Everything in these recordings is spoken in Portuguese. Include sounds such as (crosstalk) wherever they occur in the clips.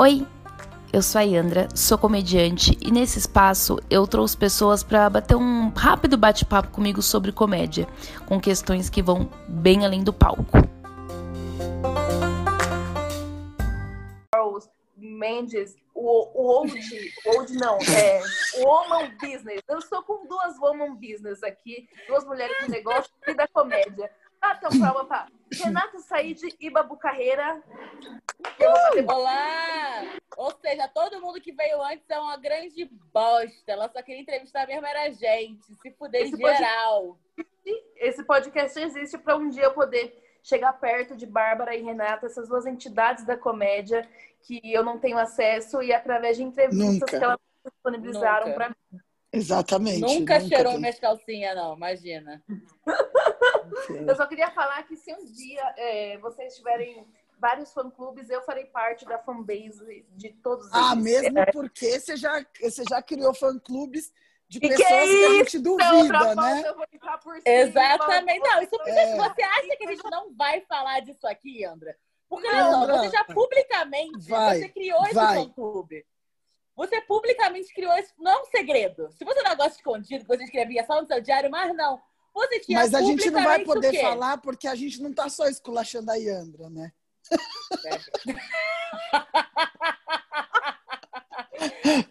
Oi, eu sou a Yandra, sou comediante e nesse espaço eu trouxe pessoas para bater um rápido bate-papo comigo sobre comédia, com questões que vão bem além do palco. Mendes, o, o old, old não, é woman business. Eu estou com duas woman business aqui, duas mulheres de negócio e da comédia. Ah, então, palma para Renata Said e Babu Carreira. Uh! Olá! Ou seja, todo mundo que veio antes é uma grande bosta. Ela só queria entrevistar mesmo era a gente. Se fuder esse geral. Podcast, esse podcast existe para um dia eu poder chegar perto de Bárbara e Renata, essas duas entidades da comédia que eu não tenho acesso e através de entrevistas Nunca. que elas disponibilizaram para mim. Exatamente. Nunca, nunca cheirou tem... minhas calcinhas, não, imagina. (laughs) eu só queria falar que se um dia é, vocês tiverem vários fã-clubes, eu farei parte da fanbase de todos ah, eles. Ah, mesmo é. porque você já, você já criou fã-clubes de e pessoas que, é que, a gente duvida, né? Exatamente. Não, isso é. você acha que a gente não vai falar disso aqui, Andra? Porque não, não, você já publicamente vai, você criou esse fã-clube. Você publicamente criou isso, não é um segredo. Se você um negócio escondido, que você escrevia só no seu diário, mas não. Mas a gente não vai poder falar porque a gente não tá só esculachando a Yandra, né? É. (laughs)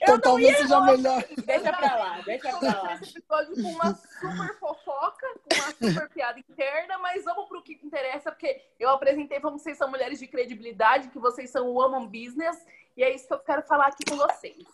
então talvez seja melhor. Deixa pra lá, deixa pra lá. episódio com uma super fofoca, com uma super piada interna, mas vamos pro que interessa, porque eu apresentei como vocês são mulheres de credibilidade, que vocês são o woman business, e é isso que eu quero falar aqui com vocês.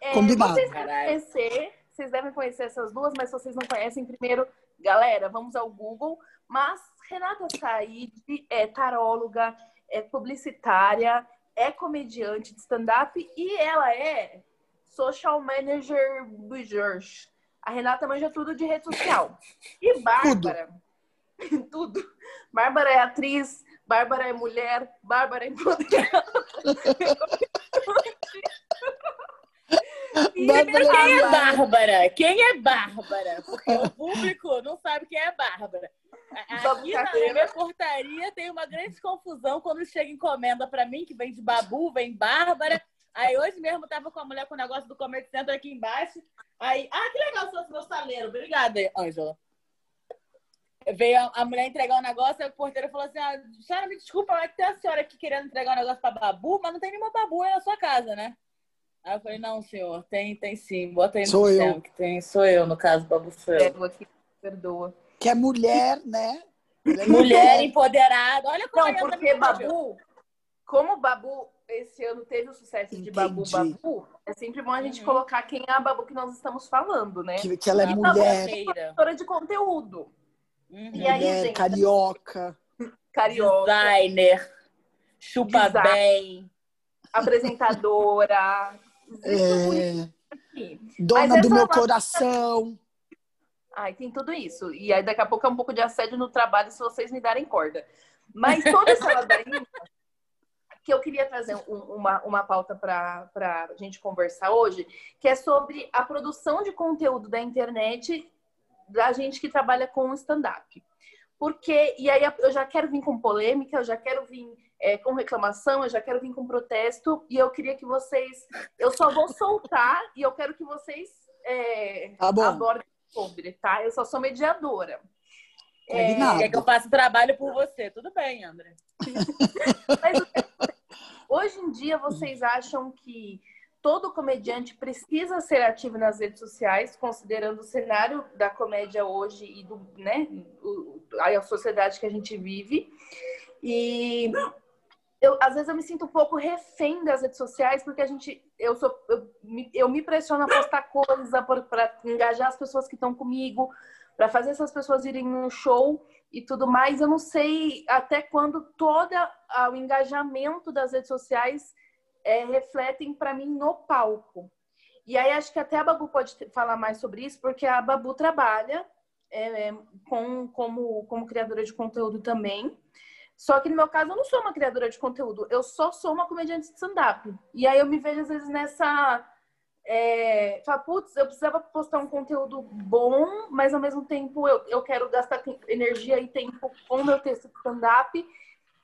É, Combinado. Vocês devem, conhecer, vocês devem conhecer essas duas, mas se vocês não conhecem, primeiro, galera, vamos ao Google. Mas Renata Said é taróloga, é publicitária, é comediante de stand-up e ela é social manager George. A Renata manja tudo de rede social. E Bárbara, tudo. (laughs) tudo. Bárbara é atriz, Bárbara é mulher, Bárbara é empoderada. (laughs) Primeiro, quem é Bárbara? Quem é Bárbara? Porque o público não sabe quem é Bárbara. Aqui na minha portaria tem uma grande confusão quando chega encomenda para mim, que vem de Babu, vem Bárbara. Aí hoje mesmo tava com a mulher com o negócio do comércio centro aqui embaixo. Aí, ah, que legal o seu saleiro. Obrigada, Ângela. Veio a, a, mulher entregar o um negócio, aí o porteiro falou assim: ah, senhora, me desculpa, mas tem a senhora aqui querendo entregar um negócio pra Babu, mas não tem nenhuma Babu aí na sua casa, né? Aí eu falei, não, senhor, tem, tem sim. Bota aí no sou eu. que tem. Sou eu, no caso, Babu sou eu. aqui, perdoa. Que é mulher, né? É mulher empoderada. Olha como Não, porque Babu, como Babu esse ano teve o sucesso Entendi. de Babu Babu, é sempre bom a gente uhum. colocar quem é a Babu que nós estamos falando, né? Que, que ela é e mulher. É produtora de conteúdo. Uhum. E aí, mulher, gente, carioca. Carioca. Designer. Chupa Design. bem. Apresentadora. (laughs) É... Dona do meu coração. Ai, tem tudo isso. E aí daqui a pouco é um pouco de assédio no trabalho se vocês me darem corda. Mas toda essa ladainha (laughs) que eu queria trazer um, uma, uma pauta para a gente conversar hoje, que é sobre a produção de conteúdo da internet da gente que trabalha com stand-up. Porque, e aí eu já quero vir com polêmica, eu já quero vir é, com reclamação, eu já quero vir com protesto, e eu queria que vocês. Eu só vou soltar e eu quero que vocês é, tá abordem sobre, tá? Eu só sou mediadora. É, quer que eu faça trabalho por você? Tudo bem, André. (laughs) Mas hoje em dia vocês acham que todo comediante precisa ser ativo nas redes sociais, considerando o cenário da comédia hoje e do, né, o, a sociedade que a gente vive. E eu, às vezes eu me sinto um pouco refém das redes sociais, porque a gente, eu sou, eu, eu me pressiono a postar coisa para engajar as pessoas que estão comigo, para fazer essas pessoas irem no show e tudo mais. Eu não sei até quando todo o engajamento das redes sociais é, refletem para mim no palco. E aí acho que até a Babu pode falar mais sobre isso, porque a Babu trabalha é, com, como, como criadora de conteúdo também. Só que no meu caso eu não sou uma criadora de conteúdo, eu só sou uma comediante de stand-up. E aí eu me vejo às vezes nessa. É, fala, putz, eu precisava postar um conteúdo bom, mas ao mesmo tempo eu, eu quero gastar energia e tempo com o meu texto de stand-up.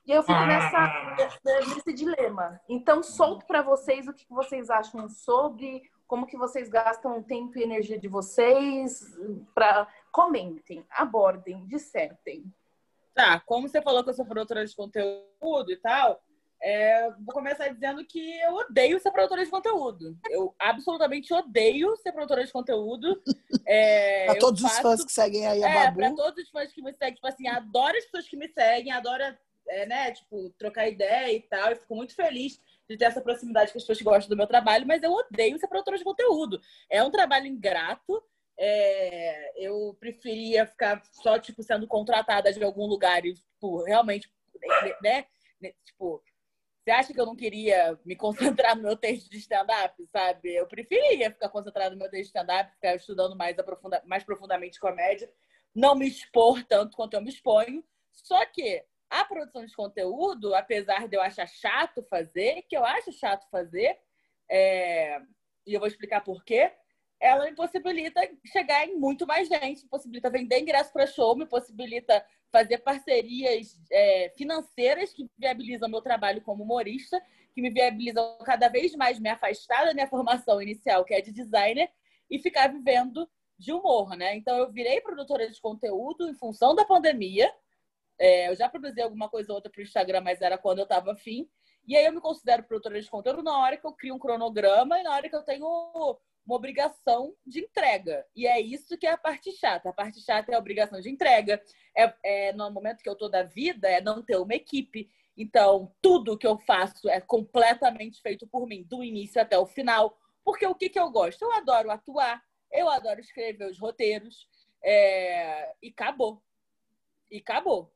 E eu fico nessa, nesse dilema. Então, solto para vocês o que vocês acham sobre, como que vocês gastam o tempo e energia de vocês, para comentem, abordem, dissertem. Tá, como você falou que eu sou produtora de conteúdo e tal, é, vou começar dizendo que eu odeio ser produtora de conteúdo. Eu absolutamente odeio ser produtora de conteúdo. É, (laughs) para todos faço, os fãs que seguem aí a é, Babu. para todos os fãs que me seguem, tipo assim, adoro as pessoas que me seguem, adoro, é, né, tipo, trocar ideia e tal. Eu fico muito feliz de ter essa proximidade com as pessoas que gostam do meu trabalho, mas eu odeio ser produtora de conteúdo. É um trabalho ingrato. É, eu preferia ficar só, tipo, sendo contratada de algum lugar e, tipo, realmente, né? Tipo, você acha que eu não queria me concentrar no meu texto de stand-up, sabe? Eu preferia ficar concentrado no meu texto de stand-up, ficar estudando mais, aprofunda mais profundamente comédia, não me expor tanto quanto eu me exponho. Só que a produção de conteúdo, apesar de eu achar chato fazer, que eu acho chato fazer, é... e eu vou explicar por quê, ela me possibilita chegar em muito mais gente, me possibilita vender ingresso para show, me possibilita fazer parcerias é, financeiras que viabilizam meu trabalho como humorista, que me viabilizam cada vez mais me afastar da minha formação inicial, que é de designer, e ficar vivendo de humor, né? Então eu virei produtora de conteúdo em função da pandemia. É, eu já produzi alguma coisa ou outra para o Instagram, mas era quando eu estava afim. E aí eu me considero produtora de conteúdo na hora que eu crio um cronograma e na hora que eu tenho uma obrigação de entrega. E é isso que é a parte chata. A parte chata é a obrigação de entrega. É, é no momento que eu estou da vida, é não ter uma equipe. Então, tudo que eu faço é completamente feito por mim, do início até o final. Porque o que, que eu gosto? Eu adoro atuar, eu adoro escrever os roteiros. É... E acabou. E acabou.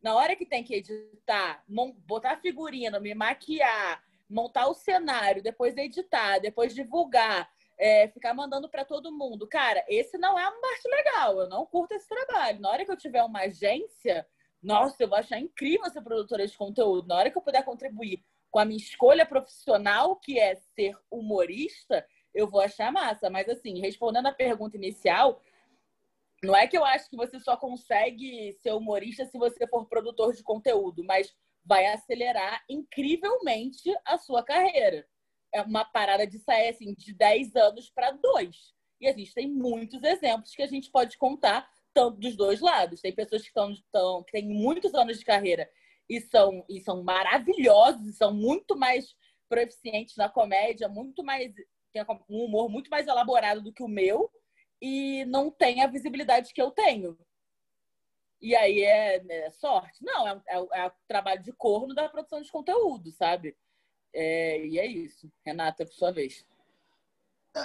Na hora que tem que editar, botar figurino, me maquiar, montar o cenário, depois editar, depois divulgar, é, ficar mandando para todo mundo. Cara, esse não é uma parte legal. Eu não curto esse trabalho. Na hora que eu tiver uma agência, nossa, eu vou achar incrível ser produtora de conteúdo. Na hora que eu puder contribuir com a minha escolha profissional, que é ser humorista, eu vou achar massa. Mas, assim, respondendo a pergunta inicial, não é que eu acho que você só consegue ser humorista se você for produtor de conteúdo, mas vai acelerar incrivelmente a sua carreira é uma parada de sair assim, de 10 anos para dois. E a gente tem muitos exemplos que a gente pode contar tanto dos dois lados. Tem pessoas que, estão, estão, que têm muitos anos de carreira e são, e são maravilhosos, e são muito mais proficientes na comédia, muito mais tem um humor muito mais elaborado do que o meu e não tem a visibilidade que eu tenho. E aí é, é sorte? Não, é, é, é o trabalho de corno da produção de conteúdo, sabe? É, e é isso. Renata, por sua vez.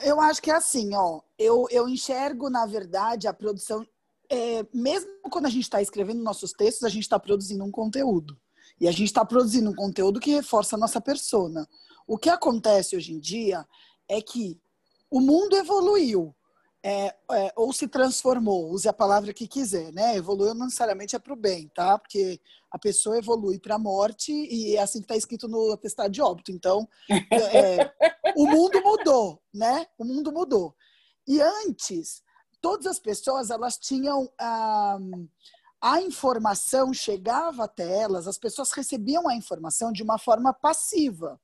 Eu acho que é assim, ó. Eu, eu enxergo, na verdade, a produção. É, mesmo quando a gente está escrevendo nossos textos, a gente está produzindo um conteúdo. E a gente está produzindo um conteúdo que reforça a nossa persona. O que acontece hoje em dia é que o mundo evoluiu é, é, ou se transformou, use a palavra que quiser, né? Evoluiu não necessariamente é para o bem, tá? Porque a pessoa evolui para a morte e é assim que está escrito no atestado de óbito. Então, (laughs) é, o mundo mudou, né? O mundo mudou. E antes, todas as pessoas elas tinham a, a informação chegava até elas, as pessoas recebiam a informação de uma forma passiva.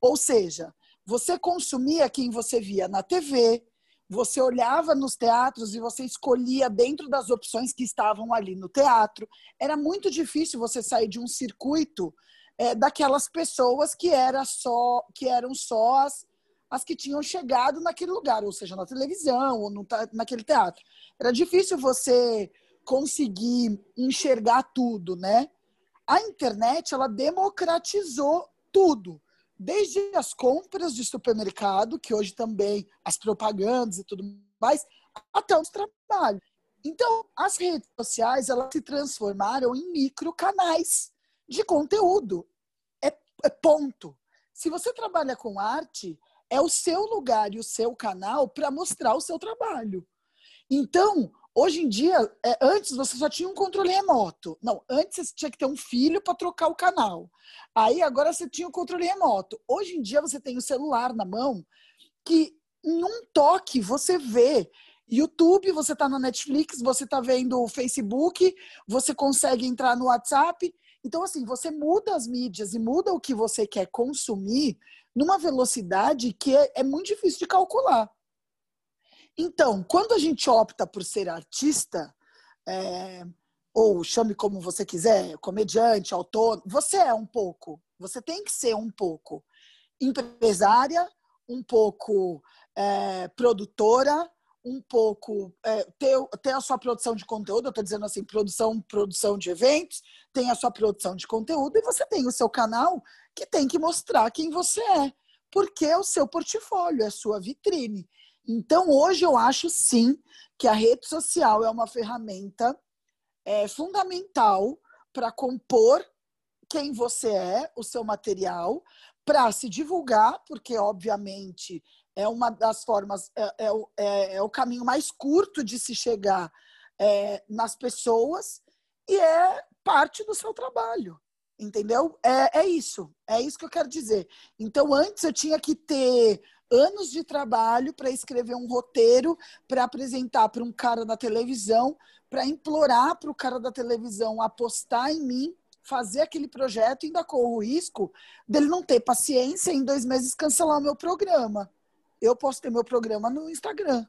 Ou seja, você consumia quem você via na TV, você olhava nos teatros e você escolhia dentro das opções que estavam ali no teatro. Era muito difícil você sair de um circuito é, daquelas pessoas que, era só, que eram só as, as que tinham chegado naquele lugar, ou seja, na televisão ou no, naquele teatro. Era difícil você conseguir enxergar tudo, né? A internet, ela democratizou tudo desde as compras de supermercado, que hoje também as propagandas e tudo mais, até o trabalho. Então, as redes sociais elas se transformaram em micro canais de conteúdo. É, é ponto. Se você trabalha com arte, é o seu lugar e o seu canal para mostrar o seu trabalho. Então, Hoje em dia, é, antes você só tinha um controle remoto. Não, antes você tinha que ter um filho para trocar o canal. Aí agora você tinha o controle remoto. Hoje em dia você tem o celular na mão que em um toque você vê YouTube, você está na Netflix, você está vendo o Facebook, você consegue entrar no WhatsApp Então, assim, você muda as mídias e muda o que você quer consumir numa velocidade que é, é muito difícil de calcular. Então, quando a gente opta por ser artista, é, ou chame como você quiser, comediante, autor, você é um pouco, você tem que ser um pouco empresária, um pouco é, produtora, um pouco é, ter, ter a sua produção de conteúdo, eu estou dizendo assim, produção, produção de eventos, tem a sua produção de conteúdo e você tem o seu canal que tem que mostrar quem você é, porque é o seu portfólio, é a sua vitrine. Então, hoje eu acho sim que a rede social é uma ferramenta é, fundamental para compor quem você é, o seu material, para se divulgar, porque obviamente é uma das formas, é, é, é, é o caminho mais curto de se chegar é, nas pessoas e é parte do seu trabalho. Entendeu? É, é isso. É isso que eu quero dizer. Então, antes eu tinha que ter anos de trabalho para escrever um roteiro, para apresentar para um cara da televisão, para implorar para o cara da televisão apostar em mim, fazer aquele projeto, ainda corro o risco dele não ter paciência e em dois meses cancelar o meu programa. Eu posso ter meu programa no Instagram.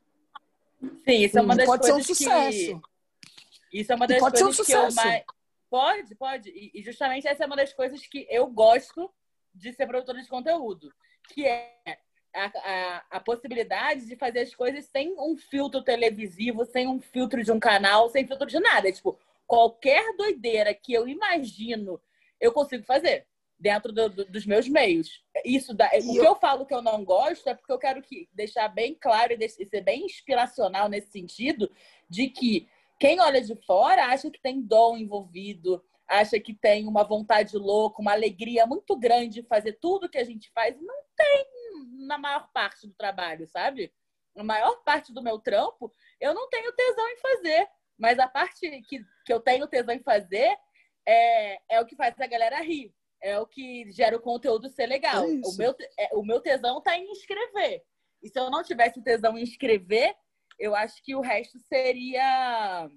Sim, isso é uma das pode coisas ser um sucesso. Que... Isso é uma das pode coisas ser um que eu sucesso. mais. Pode, pode. E justamente essa é uma das coisas que eu gosto de ser produtora de conteúdo. Que é a, a, a, possibilidade de fazer as coisas sem um filtro televisivo, sem um filtro de um canal, sem filtro de nada. Tipo, qualquer doideira que eu imagino, eu consigo fazer dentro do, do, dos meus meios. Isso dá, o que eu falo que eu não gosto é porque eu quero que, deixar bem claro e ser bem inspiracional nesse sentido de que quem olha de fora acha que tem dom envolvido, acha que tem uma vontade louca, uma alegria muito grande de fazer tudo que a gente faz. Não tem na maior parte do trabalho, sabe? A maior parte do meu trampo, eu não tenho tesão em fazer. Mas a parte que, que eu tenho tesão em fazer é, é o que faz a galera rir. É o que gera o conteúdo ser legal. É o, meu, é, o meu tesão tá em escrever. E se eu não tivesse tesão em escrever, eu acho que o resto seria.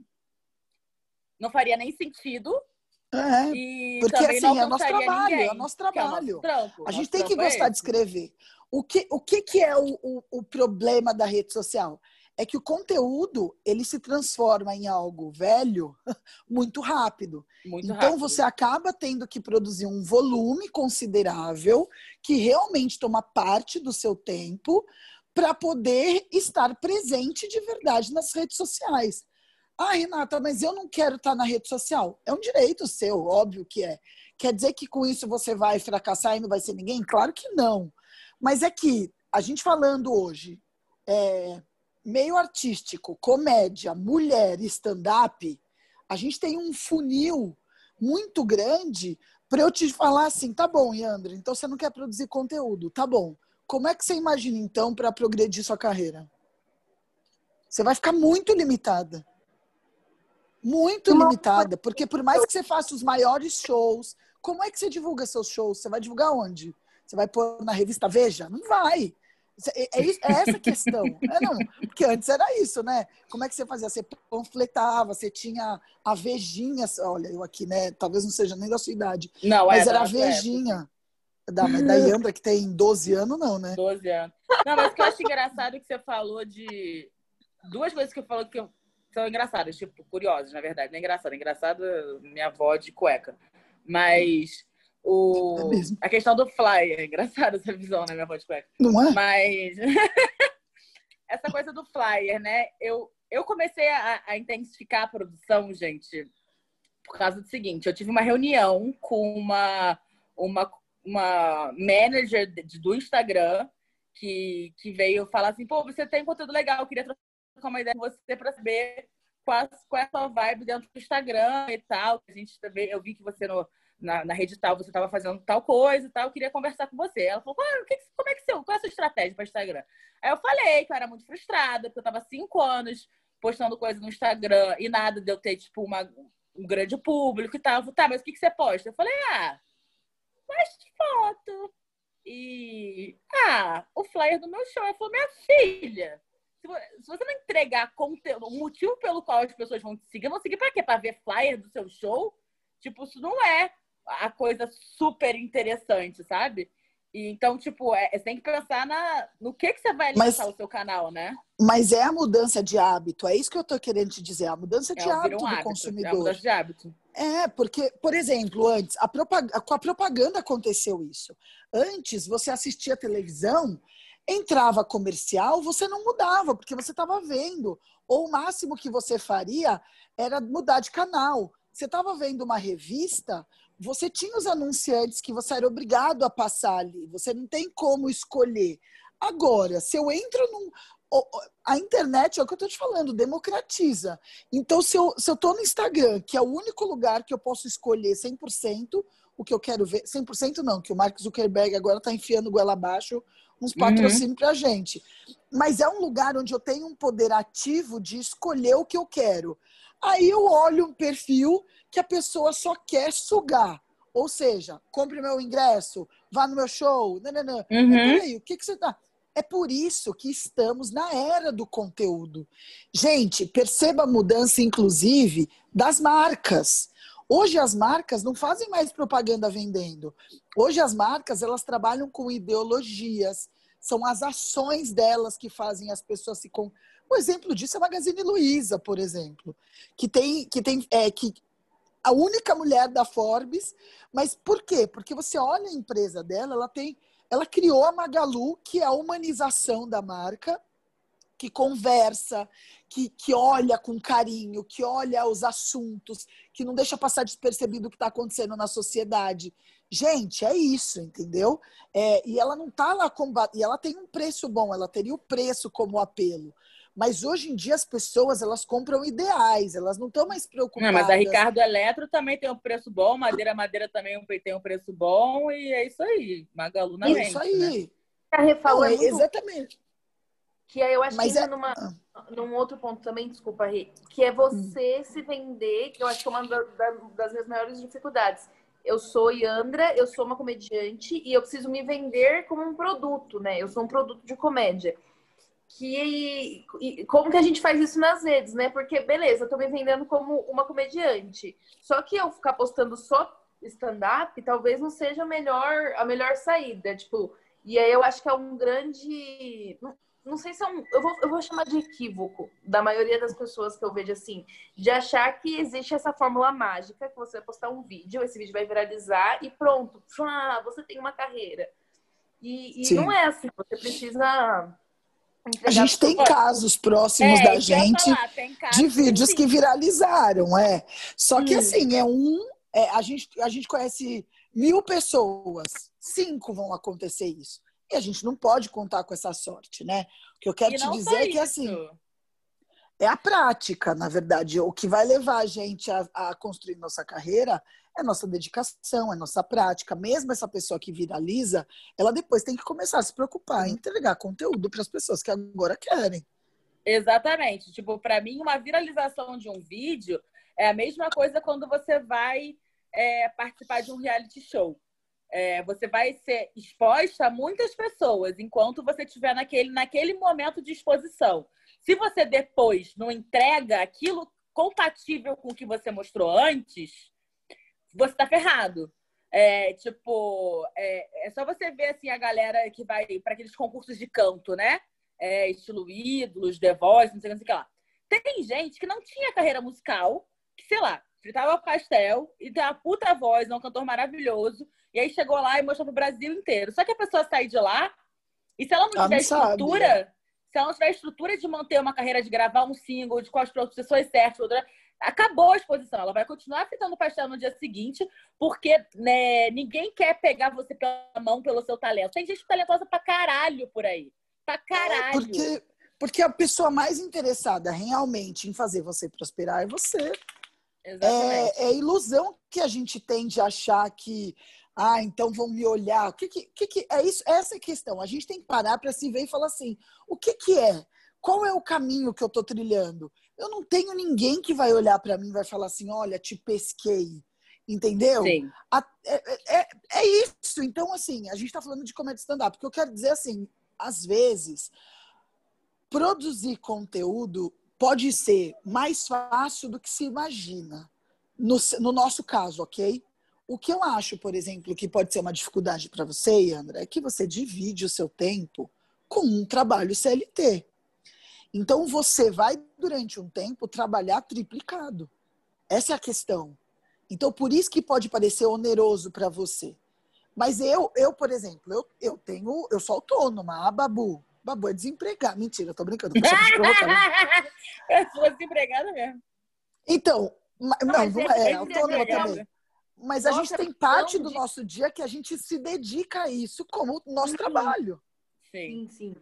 Não faria nem sentido. É, e porque assim, é nosso trabalho, ninguém, é nosso trabalho. É trampo, a gente tem que gostar é de escrever. O que, o que, que é o, o, o, problema da rede social? É que o conteúdo ele se transforma em algo velho (laughs) muito rápido. Muito então rápido. você acaba tendo que produzir um volume considerável que realmente toma parte do seu tempo para poder estar presente de verdade nas redes sociais. Ah, Renata, mas eu não quero estar na rede social. É um direito seu, óbvio que é. Quer dizer que com isso você vai fracassar e não vai ser ninguém? Claro que não. Mas é que a gente falando hoje, é, meio artístico, comédia, mulher, stand-up, a gente tem um funil muito grande para eu te falar assim, tá bom, Yandra, então você não quer produzir conteúdo, tá bom. Como é que você imagina então para progredir sua carreira? Você vai ficar muito limitada. Muito limitada, porque por mais que você faça os maiores shows, como é que você divulga seus shows? Você vai divulgar onde? Você vai pôr na revista Veja? Não vai. É, é, é essa a questão. (laughs) É, não, porque antes era isso, né? Como é que você fazia? Você panfletava, você tinha a Vejinha. Olha, eu aqui, né? Talvez não seja nem da sua idade. Não, mas é era a Vejinha. Da, mas da Yandra, que tem 12 anos, não, né? 12 anos. Não, mas o que eu acho engraçado é que você falou de. Duas coisas que eu falo que eu- são engraçadas, tipo, curiosas, na verdade. Não é engraçado. É engraçado minha avó de cueca. Mas o... É a questão do flyer. É engraçado essa visão, né, minha avó de cueca. Não é? Mas (laughs) essa coisa do flyer, né? Eu, eu comecei a, a intensificar a produção, gente, por causa do seguinte: eu tive uma reunião com uma, uma, uma manager de- do Instagram que, que veio falar assim: pô, você tem conteúdo legal, eu queria trocar uma ideia com você para saber qual, qual é a sua vibe dentro do Instagram e tal. A gente também, eu vi que você no, na, na rede tal você estava fazendo tal coisa e tal, eu queria conversar com você. Ela falou: "Ah, que como é que você, qual é a sua estratégia para Instagram? Aí eu falei que eu era muito frustrada, porque eu tava cinco anos postando coisa no Instagram e nada de eu ter, tipo, uma, um grande público e tal. Falei, tá, mas o que, que você posta? Eu falei, ah, poste foto. E, ah, o flyer do meu show. Ela falou, minha filha, se vo- se você não entregar conteúdo, o motivo pelo qual as pessoas vão te seguir, vão seguir pra quê? Pra ver flyer do seu show? Tipo, isso não é a coisa super interessante, sabe? E, então, tipo, é, você tem que pensar na, no que, que você vai alimentar mas, o seu canal, né? Mas é a mudança de hábito, é isso que eu tô querendo te dizer, a mudança de é, hábito um do hábito, consumidor. É a mudança de hábito. É, porque, por exemplo, antes, a propaganda, com a propaganda aconteceu isso. Antes, você assistia televisão, entrava comercial, você não mudava, porque você estava vendo. Ou o máximo que você faria era mudar de canal. Você estava vendo uma revista, você tinha os anunciantes que você era obrigado a passar ali. Você não tem como escolher. Agora, se eu entro num. A internet, é o que eu estou te falando, democratiza. Então, se eu, se eu tô no Instagram, que é o único lugar que eu posso escolher 100% o que eu quero ver, 100% não, que o Mark Zuckerberg agora está enfiando goela abaixo uns patrocínios uhum. para a gente. Mas é um lugar onde eu tenho um poder ativo de escolher o que eu quero. Aí eu olho um perfil que a pessoa só quer sugar. Ou seja, compre meu ingresso, vá no meu show. Não, não, não. Uhum. Peraí, o que, que você tá. É por isso que estamos na era do conteúdo. Gente, perceba a mudança, inclusive, das marcas. Hoje as marcas não fazem mais propaganda vendendo. Hoje as marcas elas trabalham com ideologias. São as ações delas que fazem as pessoas se. Um exemplo disso é a Magazine Luiza, por exemplo, que tem que tem é que a única mulher da Forbes, mas por quê? Porque você olha a empresa dela, ela tem ela criou a Magalu, que é a humanização da marca, que conversa, que, que olha com carinho, que olha os assuntos, que não deixa passar despercebido o que está acontecendo na sociedade. Gente, é isso, entendeu? É, e ela não está lá combatendo. E ela tem um preço bom, ela teria o preço como apelo. Mas hoje em dia as pessoas elas compram ideais, elas não estão mais preocupadas. Não, mas a Ricardo Eletro também tem um preço bom, Madeira Madeira também tem um preço bom, e é isso aí. Magalu na Isso mente, aí. Né? A Refal é. Exatamente. Que aí eu acho mas que é... numa, ah. num outro ponto também, desculpa, Rê, que é você hum. se vender, que eu acho que é uma da, da, das minhas maiores dificuldades. Eu sou Yandra, eu sou uma comediante e eu preciso me vender como um produto, né? Eu sou um produto de comédia que como que a gente faz isso nas redes, né? Porque beleza, eu tô me vendendo como uma comediante. Só que eu ficar postando só stand-up talvez não seja a melhor a melhor saída, tipo, e aí eu acho que é um grande não sei se é um eu vou, eu vou chamar de equívoco da maioria das pessoas que eu vejo assim, de achar que existe essa fórmula mágica que você vai postar um vídeo, esse vídeo vai viralizar e pronto, você tem uma carreira. E, e não é assim, você precisa a gente tem casos próximos é, da gente falar, de vídeos sim. que viralizaram, é. Só que hum. assim, é um. É, a, gente, a gente conhece mil pessoas, cinco vão acontecer isso. E a gente não pode contar com essa sorte, né? O que eu quero te dizer é que assim. É a prática, na verdade. O que vai levar a gente a, a construir nossa carreira é nossa dedicação, é nossa prática. Mesmo essa pessoa que viraliza, ela depois tem que começar a se preocupar em entregar conteúdo para as pessoas que agora querem. Exatamente. Tipo, para mim, uma viralização de um vídeo é a mesma coisa quando você vai é, participar de um reality show. É, você vai ser exposta a muitas pessoas enquanto você estiver naquele, naquele momento de exposição. Se você depois não entrega aquilo compatível com o que você mostrou antes, você tá ferrado. É, tipo, é, é, só você ver assim a galera que vai para aqueles concursos de canto, né? É, estilo ídolos, The Voice, não sei, não sei o que lá. Tem gente que não tinha carreira musical, que, sei lá, fritava pastel e tem uma puta voz, é um cantor maravilhoso, e aí chegou lá e mostrou pro Brasil inteiro. Só que a pessoa sai de lá, e se ela não tiver estrutura, sabe. Se ela não tiver estrutura de manter uma carreira, de gravar um single, de com as pessoas certas, acabou a exposição. Ela vai continuar fritando pastel no dia seguinte, porque né, ninguém quer pegar você pela mão pelo seu talento. Tem gente talentosa pra caralho por aí. Pra caralho. É porque, porque a pessoa mais interessada realmente em fazer você prosperar é você. Exatamente. É, é ilusão que a gente tem de achar que ah, então vão me olhar. O que, que, que, é isso? Essa é a questão. A gente tem que parar para se ver e falar assim: o que, que é? Qual é o caminho que eu estou trilhando? eu não tenho ninguém que vai olhar para mim e vai falar assim: olha, te pesquei. Entendeu? Sim. A, é, é, é, é isso. Então, assim, a gente está falando de comédia stand-up. Porque eu quero dizer assim: às vezes, produzir conteúdo pode ser mais fácil do que se imagina. No, no nosso caso, ok? O que eu acho, por exemplo, que pode ser uma dificuldade para você, Yandra, é que você divide o seu tempo com um trabalho CLT. Então você vai, durante um tempo, trabalhar triplicado. Essa é a questão. Então, por isso que pode parecer oneroso para você. Mas eu, eu, por exemplo, eu, eu tenho, eu sou autônoma, a Babu. Babu é desempregada. Mentira, eu tô brincando. (laughs) eu sou desempregada mesmo. Então, não, não, é, é autônoma também. Mas a Nossa, gente tem parte do de... nosso dia que a gente se dedica a isso como nosso uhum. trabalho. Sim, sim.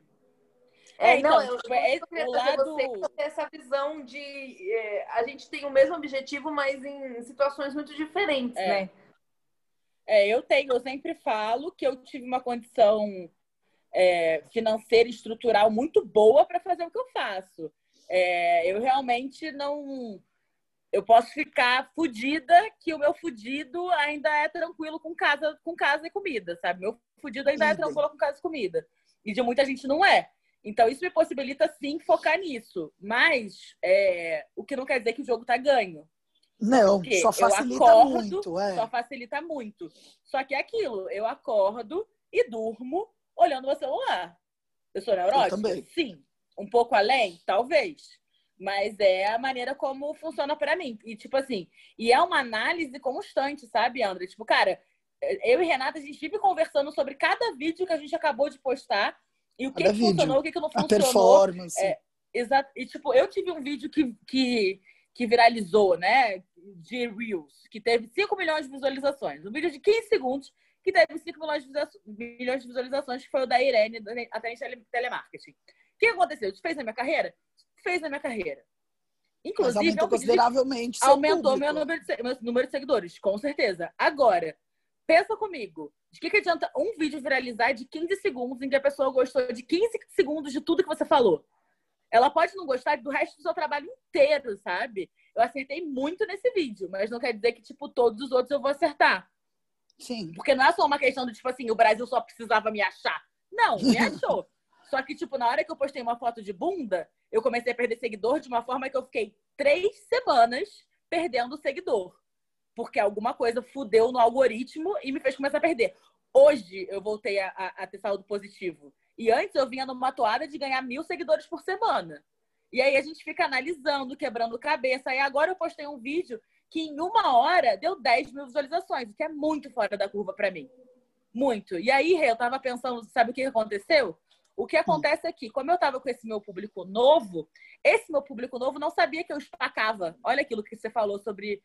É, é então, não, eu, tipo, é, eu lado... você que tem essa visão de é, a gente tem o mesmo objetivo, mas em situações muito diferentes, é. né? É, eu tenho, eu sempre falo que eu tive uma condição é, financeira e estrutural muito boa para fazer o que eu faço. É, eu realmente não eu posso ficar fudida que o meu fudido ainda é tranquilo com casa, com casa e comida, sabe? Meu fudido ainda é tranquilo com casa e comida. E de muita gente não é. Então, isso me possibilita, sim, focar nisso. Mas é, o que não quer dizer que o jogo tá ganho. Não, Porque só facilita acordo, muito. É. Só facilita muito. Só que é aquilo, eu acordo e durmo olhando meu celular. Eu sou neurótica? Eu também. Sim. Um pouco além? Talvez. Mas é a maneira como funciona para mim. E, tipo assim, e é uma análise constante, sabe, André? Tipo, cara, eu e Renata, a gente vive conversando sobre cada vídeo que a gente acabou de postar e o que, que funcionou, o que, que não funcionou. A performance. É, exato. E, tipo, eu tive um vídeo que, que, que viralizou, né? De Reels, que teve 5 milhões de visualizações. Um vídeo de 15 segundos que teve 5 milhões de visualizações, que foi o da Irene, até em telemarketing. O que aconteceu? Isso fez na minha carreira? Fez na minha carreira. Inclusive, Mas aumentou consideravelmente. Aumentou meu número, de, meu número de seguidores, com certeza. Agora, pensa comigo. De que, que adianta um vídeo viralizar de 15 segundos em que a pessoa gostou de 15 segundos de tudo que você falou? Ela pode não gostar do resto do seu trabalho inteiro, sabe? Eu acertei muito nesse vídeo, mas não quer dizer que, tipo, todos os outros eu vou acertar. Sim. Porque não é só uma questão do, tipo assim, o Brasil só precisava me achar. Não, me achou. Só que, tipo, na hora que eu postei uma foto de bunda, eu comecei a perder seguidor de uma forma que eu fiquei três semanas perdendo seguidor. Porque alguma coisa fudeu no algoritmo e me fez começar a perder. Hoje eu voltei a, a, a ter saldo positivo. E antes eu vinha numa toada de ganhar mil seguidores por semana. E aí a gente fica analisando, quebrando cabeça. E agora eu postei um vídeo que em uma hora deu 10 mil visualizações, o que é muito fora da curva para mim. Muito. E aí, eu tava pensando, sabe o que aconteceu? O que acontece é que, como eu estava com esse meu público novo, esse meu público novo não sabia que eu espacava. Olha aquilo que você falou sobre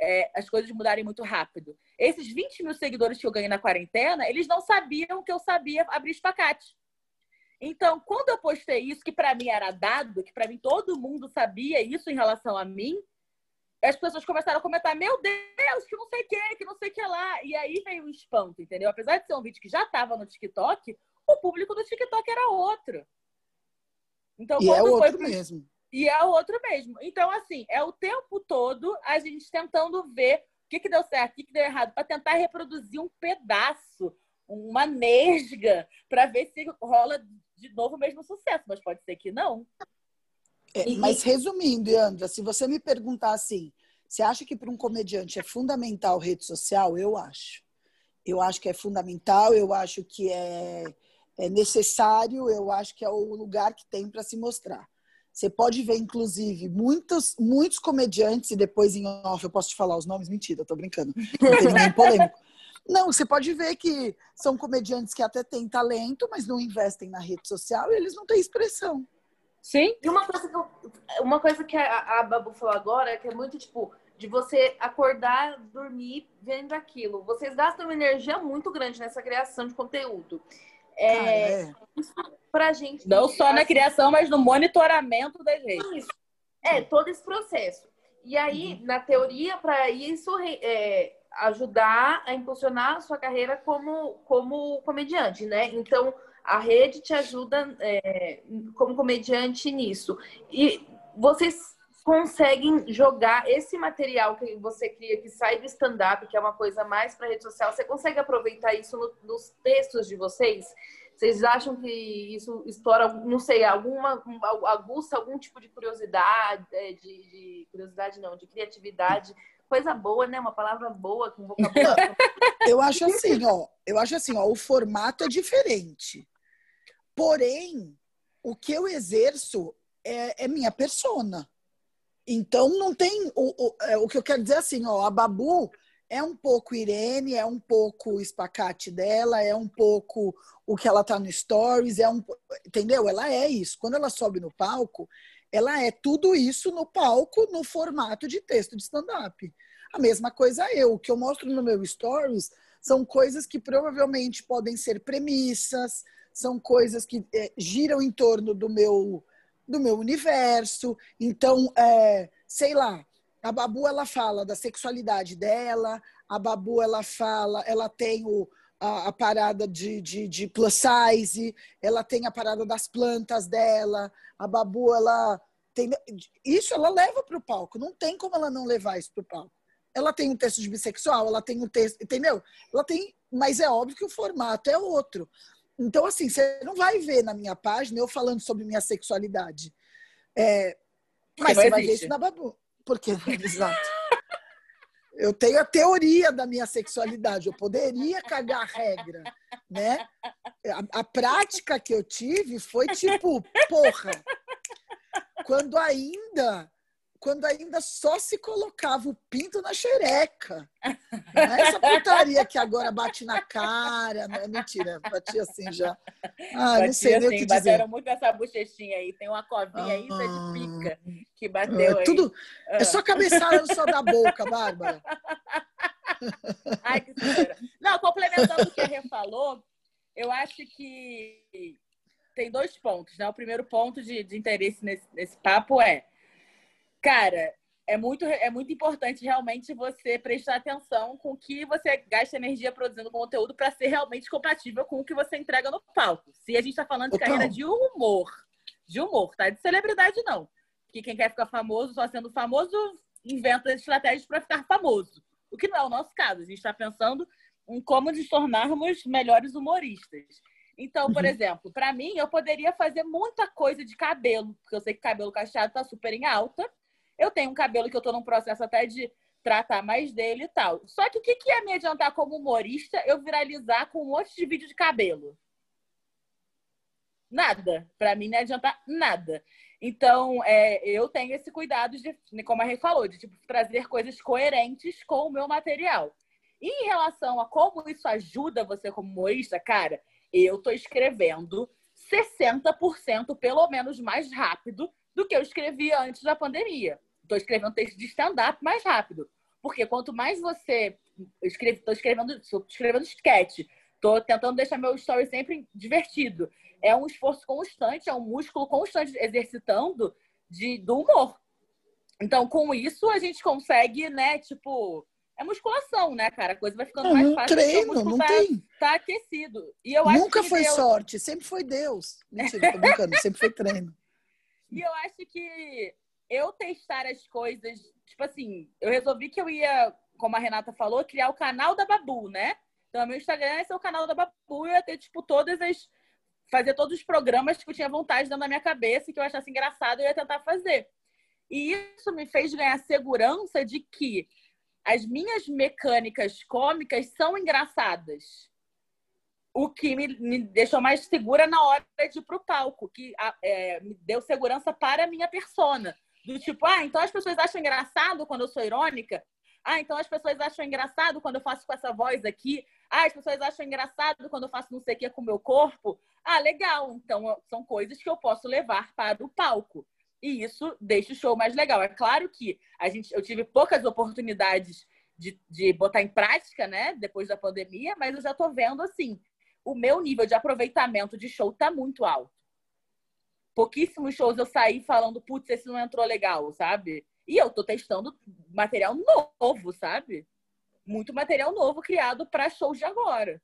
é, as coisas mudarem muito rápido. Esses 20 mil seguidores que eu ganhei na quarentena, eles não sabiam que eu sabia abrir espacate. Então, quando eu postei isso, que para mim era dado, que para mim todo mundo sabia isso em relação a mim, as pessoas começaram a comentar: Meu Deus, que não sei o que, que não sei o que lá. E aí veio o espanto, entendeu? Apesar de ser um vídeo que já estava no TikTok, o público do TikTok era outro. Então, e é outro foi... mesmo. E é outro mesmo. Então, assim, é o tempo todo a gente tentando ver o que, que deu certo, o que, que deu errado, para tentar reproduzir um pedaço, uma nesga, para ver se rola de novo o mesmo sucesso. Mas pode ser que não. É, mas resumindo, Andra, se você me perguntar assim, você acha que para um comediante é fundamental rede social? Eu acho. Eu acho que é fundamental, eu acho que é é necessário, eu acho que é o lugar que tem para se mostrar. Você pode ver, inclusive, muitos, muitos comediantes, e depois em off eu posso te falar os nomes, mentira, eu tô brincando, não nem polêmico. Não, você pode ver que são comediantes que até têm talento, mas não investem na rede social e eles não têm expressão. Sim. E uma coisa que, eu, uma coisa que a, a Babu falou agora, que é muito tipo, de você acordar, dormir vendo aquilo. Vocês gastam uma energia muito grande nessa criação de conteúdo. É, é. Isso pra gente. Não só assim, na criação, mas no monitoramento das redes. Isso. É, todo esse processo. E aí, uhum. na teoria, para isso é, ajudar a impulsionar a sua carreira como, como comediante, né? Então, a rede te ajuda é, como comediante nisso. E vocês conseguem jogar esse material que você cria, que sai do stand-up, que é uma coisa mais para rede social, você consegue aproveitar isso no, nos textos de vocês? Vocês acham que isso estoura, não sei, alguma aguça algum tipo de curiosidade, é, de, de curiosidade não, de criatividade coisa boa, né? Uma palavra boa com vocabulário. (laughs) eu acho assim, ó. Eu acho assim, ó. O formato é diferente. Porém, o que eu exerço é, é minha persona. Então, não tem. O, o, é, o que eu quero dizer é assim, ó. A Babu é um pouco Irene, é um pouco o espacate dela, é um pouco o que ela tá no stories, é um, entendeu? Ela é isso. Quando ela sobe no palco, ela é tudo isso no palco, no formato de texto de stand-up. A mesma coisa eu. O que eu mostro no meu stories são coisas que provavelmente podem ser premissas, são coisas que é, giram em torno do meu do meu universo. Então, é, sei lá, a Babu ela fala da sexualidade dela, a Babu ela fala, ela tem o, a, a parada de, de, de plus size, ela tem a parada das plantas dela, a Babu, ela tem. Isso ela leva para o palco, não tem como ela não levar isso para o palco. Ela tem um texto de bissexual, ela tem um texto, entendeu? Ela tem, mas é óbvio que o formato é outro. Então, assim, você não vai ver na minha página eu falando sobre minha sexualidade. É, mas você vai ver isso na Babu. Porque, (laughs) exato. Eu tenho a teoria da minha sexualidade. Eu poderia cagar a regra, né? A, a prática que eu tive foi tipo, porra, quando ainda quando ainda só se colocava o pinto na xereca. Não é essa putaria que agora bate na cara. Não é mentira, batia assim já. Ah, batia não sei nem assim, o que bateram dizer. muito essa bochechinha aí. Tem uma covinha ah, aí, é de pica que bateu é, tudo, aí. É só cabeçada só da boca, Bárbara. Ai, que senhora. Não, complementando o que a Rê falou, eu acho que tem dois pontos, né? O primeiro ponto de, de interesse nesse, nesse papo é Cara, é muito, é muito importante realmente você prestar atenção com que você gasta energia produzindo conteúdo para ser realmente compatível com o que você entrega no palco. Se a gente está falando de então... carreira de humor, de humor, tá? De celebridade, não. Que quem quer ficar famoso, só sendo famoso, inventa estratégias para ficar famoso. O que não é o nosso caso. A gente está pensando em como nos tornarmos melhores humoristas. Então, por uhum. exemplo, para mim, eu poderia fazer muita coisa de cabelo, porque eu sei que cabelo cacheado está super em alta. Eu tenho um cabelo que eu estou num processo até de tratar mais dele e tal. Só que o que, que ia me adiantar como humorista eu viralizar com um monte de vídeo de cabelo? Nada. Para mim não ia adiantar nada. Então, é, eu tenho esse cuidado de, como a Rei falou, de tipo, trazer coisas coerentes com o meu material. E em relação a como isso ajuda você como humorista, cara, eu tô escrevendo 60% pelo menos mais rápido do que eu escrevia antes da pandemia estou escrevendo texto de stand-up mais rápido. Porque quanto mais você. Estou escrevendo, estou escrevendo sketch, estou tentando deixar meu story sempre divertido. É um esforço constante, é um músculo constante exercitando de, do humor. Então, com isso, a gente consegue, né, tipo, é musculação, né, cara? A coisa vai ficando mais fácil. Treino, não tá, tem. Tá aquecido. E eu Nunca foi Deus... sorte, sempre foi Deus. Mentira, tô brincando, sempre foi treino. (laughs) E eu acho que eu testar as coisas, tipo assim, eu resolvi que eu ia, como a Renata falou, criar o canal da Babu, né? Então, meu Instagram é o canal da Babu, eu ia ter, tipo, todas as. fazer todos os programas que eu tinha vontade dentro da minha cabeça que eu achasse engraçado, eu ia tentar fazer. E isso me fez ganhar segurança de que as minhas mecânicas cômicas são engraçadas. O que me, me deixou mais segura na hora de ir pro palco, que é, me deu segurança para a minha persona. Do tipo, ah, então as pessoas acham engraçado quando eu sou irônica? Ah, então as pessoas acham engraçado quando eu faço com essa voz aqui? Ah, as pessoas acham engraçado quando eu faço não sei o que com o meu corpo? Ah, legal. Então são coisas que eu posso levar para o palco. E isso deixa o show mais legal. É claro que a gente, eu tive poucas oportunidades de, de botar em prática, né, depois da pandemia, mas eu já tô vendo assim, o meu nível de aproveitamento de show tá muito alto pouquíssimos shows eu saí falando, putz, esse não entrou legal, sabe? E eu tô testando material novo, sabe? Muito material novo criado para shows de agora.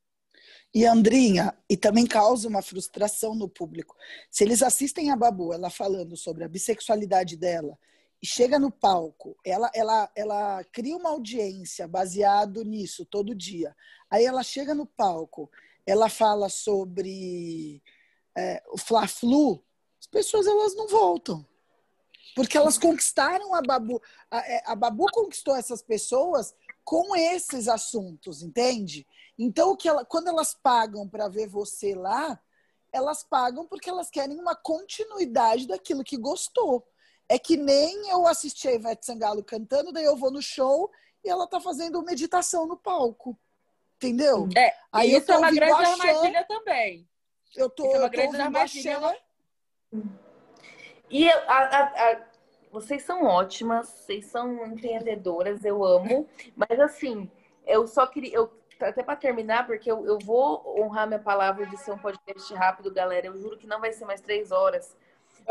E Andrinha, e também causa uma frustração no público. Se eles assistem a Babu, ela falando sobre a bissexualidade dela, e chega no palco, ela, ela, ela cria uma audiência baseado nisso todo dia. Aí ela chega no palco, ela fala sobre é, o Fla-Flu, pessoas elas não voltam. Porque elas conquistaram a Babu. A, é, a Babu conquistou essas pessoas com esses assuntos, entende? Então, que ela, quando elas pagam para ver você lá, elas pagam porque elas querem uma continuidade daquilo que gostou. É que nem eu assisti a Ivete Sangalo cantando, daí eu vou no show e ela tá fazendo meditação no palco. Entendeu? É, Aí isso é uma grande armadilha também. Eu tô, isso é uma grande armadilha. E a, a, a, vocês são ótimas, vocês são empreendedoras, eu amo. Mas assim, eu só queria. Eu, até para terminar, porque eu, eu vou honrar minha palavra de ser um podcast rápido, galera. Eu juro que não vai ser mais três horas.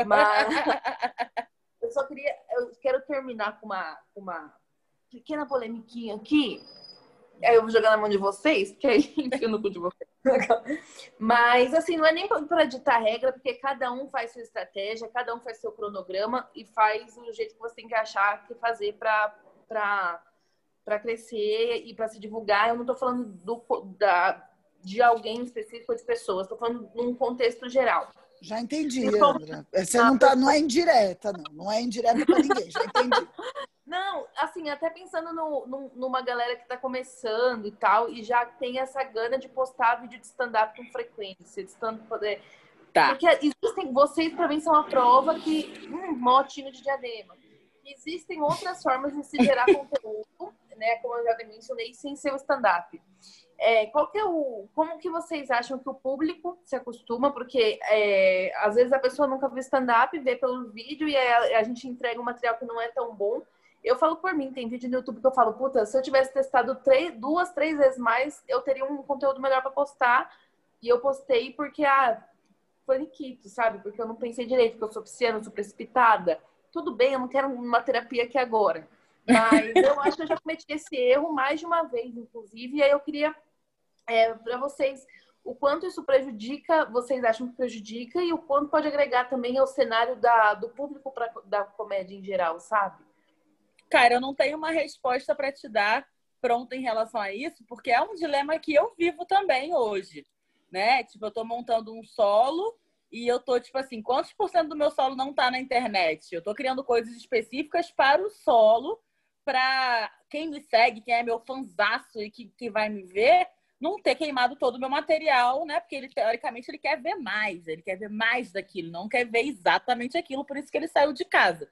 Mas (laughs) eu só queria. Eu quero terminar com uma, uma pequena polemiquinha aqui. Aí eu vou jogar na mão de vocês, porque aí (laughs) enfio no cu de vocês. (laughs) Mas, assim, não é nem para ditar regra, porque cada um faz sua estratégia, cada um faz seu cronograma e faz o jeito que você tem que achar que fazer para crescer e para se divulgar. Eu não estou falando do, da, de alguém específico de pessoas, estou falando num contexto geral. Já entendi, Andra. Você não, tá, não é indireta, não. Não é indireta para ninguém, já entendi. (laughs) Não, assim, até pensando no, no, numa galera que tá começando e tal, e já tem essa gana de postar vídeo de stand-up com frequência, de stand poder. Tá. Porque existem, vocês para mim são a prova que. Hum, motinho de diadema. Existem outras formas de se gerar (laughs) conteúdo, né? Como eu já mencionei, sem ser o stand-up. É, qual que é o, como que vocês acham que o público se acostuma? Porque é, às vezes a pessoa nunca viu stand-up, vê pelo vídeo e a, a gente entrega um material que não é tão bom. Eu falo por mim, tem vídeo no YouTube que eu falo, puta, se eu tivesse testado três, duas, três vezes mais, eu teria um conteúdo melhor para postar. E eu postei porque, ah, foi liquito, sabe? Porque eu não pensei direito, porque eu sou pisciana, eu sou precipitada. Tudo bem, eu não quero uma terapia aqui agora. Mas eu (laughs) acho que eu já cometi esse erro mais de uma vez, inclusive. E aí eu queria, é, para vocês, o quanto isso prejudica, vocês acham que prejudica, e o quanto pode agregar também ao cenário da, do público pra, da comédia em geral, sabe? Cara, eu não tenho uma resposta para te dar pronta em relação a isso, porque é um dilema que eu vivo também hoje, né? Tipo, eu tô montando um solo e eu tô, tipo assim, quantos por cento do meu solo não tá na internet? Eu tô criando coisas específicas para o solo, para quem me segue, quem é meu fanzaço e que, que vai me ver, não ter queimado todo o meu material, né? Porque ele, teoricamente, ele quer ver mais, ele quer ver mais daquilo, não quer ver exatamente aquilo, por isso que ele saiu de casa.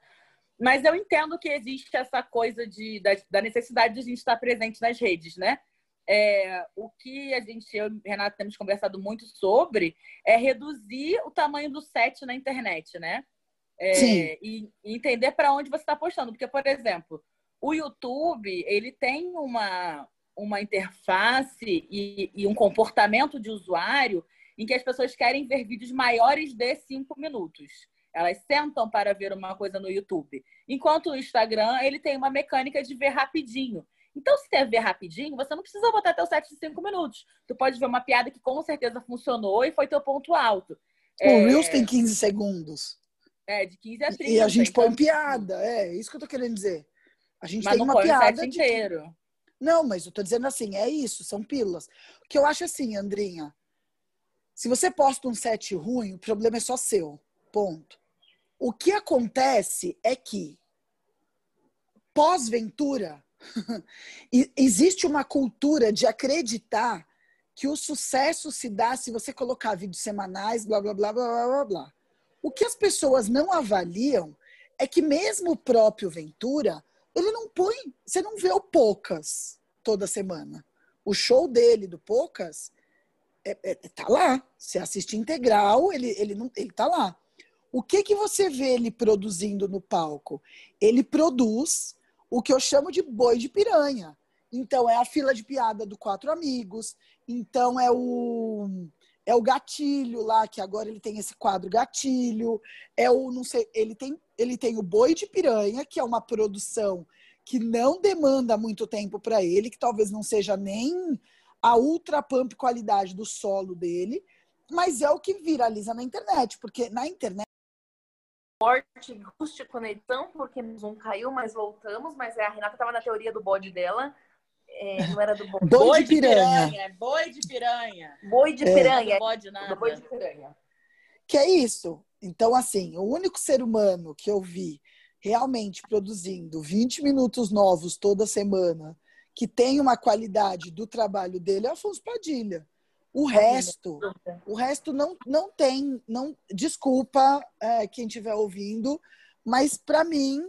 Mas eu entendo que existe essa coisa de, da, da necessidade de a gente estar presente nas redes, né? É, o que a gente, eu e Renato, temos conversado muito sobre é reduzir o tamanho do set na internet, né? É, Sim. E, e entender para onde você está postando. Porque, por exemplo, o YouTube, ele tem uma, uma interface e, e um comportamento de usuário em que as pessoas querem ver vídeos maiores de cinco minutos. Elas sentam para ver uma coisa no YouTube. Enquanto o Instagram, ele tem uma mecânica de ver rapidinho. Então, se quer ver rapidinho, você não precisa botar teu set de cinco minutos. Tu pode ver uma piada que com certeza funcionou e foi teu ponto alto. O é... Reels tem 15 segundos. É, de 15 a 30. E a gente então... põe piada, é isso que eu tô querendo dizer. A gente mas tem uma piada. O set inteiro. Não, mas eu tô dizendo assim, é isso, são pílulas. O que eu acho assim, Andrinha, se você posta um set ruim, o problema é só seu. Ponto. O que acontece é que, pós-ventura, (laughs) existe uma cultura de acreditar que o sucesso se dá se você colocar vídeos semanais, blá, blá, blá, blá, blá, blá, blá. O que as pessoas não avaliam é que mesmo o próprio Ventura, ele não põe, você não vê o Poucas toda semana. O show dele, do Poucas, é, é, tá lá. Você assiste integral, ele, ele, não, ele tá lá. O que que você vê ele produzindo no palco? Ele produz o que eu chamo de boi de piranha. Então é a fila de piada do Quatro Amigos, então é o é o gatilho lá que agora ele tem esse quadro gatilho, é o não sei, ele tem ele tem o boi de piranha, que é uma produção que não demanda muito tempo para ele, que talvez não seja nem a ultra pump qualidade do solo dele, mas é o que viraliza na internet, porque na internet forte, custe conexão, porque um caiu, mas voltamos. Mas é, a Renata estava na teoria do bode dela. É, não era do bode. Boi, boi de piranha. piranha. Boi de piranha. Boi de piranha. É. Bode nada. Boi de piranha. Que é isso. Então, assim, o único ser humano que eu vi realmente produzindo 20 minutos novos toda semana, que tem uma qualidade do trabalho dele, é Afonso Padilha. O resto, o resto não, não tem, não desculpa é, quem estiver ouvindo, mas para mim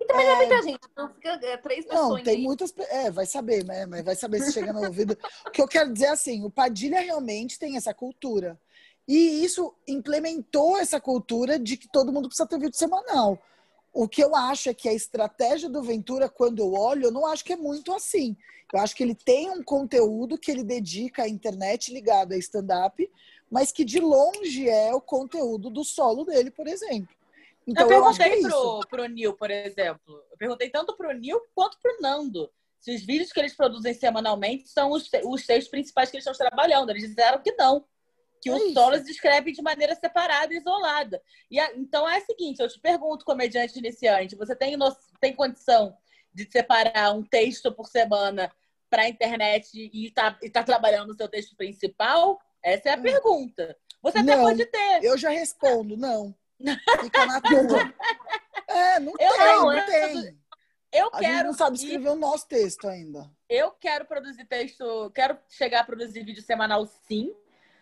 e também é... não é muita gente, não fica é, três pessoas. Não, tem aí. muitas. É, vai saber, né? Mas vai saber se chega no ouvido. o que eu quero dizer é assim: o Padilha realmente tem essa cultura. E isso implementou essa cultura de que todo mundo precisa ter vídeo semanal. O que eu acho é que a estratégia do Ventura, quando eu olho, eu não acho que é muito assim. Eu acho que ele tem um conteúdo que ele dedica à internet ligado a stand-up, mas que de longe é o conteúdo do solo dele, por exemplo. Então, eu perguntei eu é pro, pro Nil, por exemplo. Eu perguntei tanto pro Nil quanto pro Nando. Se os vídeos que eles produzem semanalmente são os, os textos principais que eles estão trabalhando. Eles disseram que não. Que é os solos escrevem de maneira separada e isolada. E a, então é o seguinte: eu te pergunto, comediante iniciante, você tem, no, tem condição de separar um texto por semana para a internet e está tá trabalhando no seu texto principal? Essa é a hum. pergunta. Você até não, pode ter. Eu já respondo, não. Fica na tua. (laughs) É, não eu tem, não, não tem. Eu a quero. Gente não sabe escrever o nosso texto ainda. Eu quero produzir texto, quero chegar a produzir vídeo semanal, sim.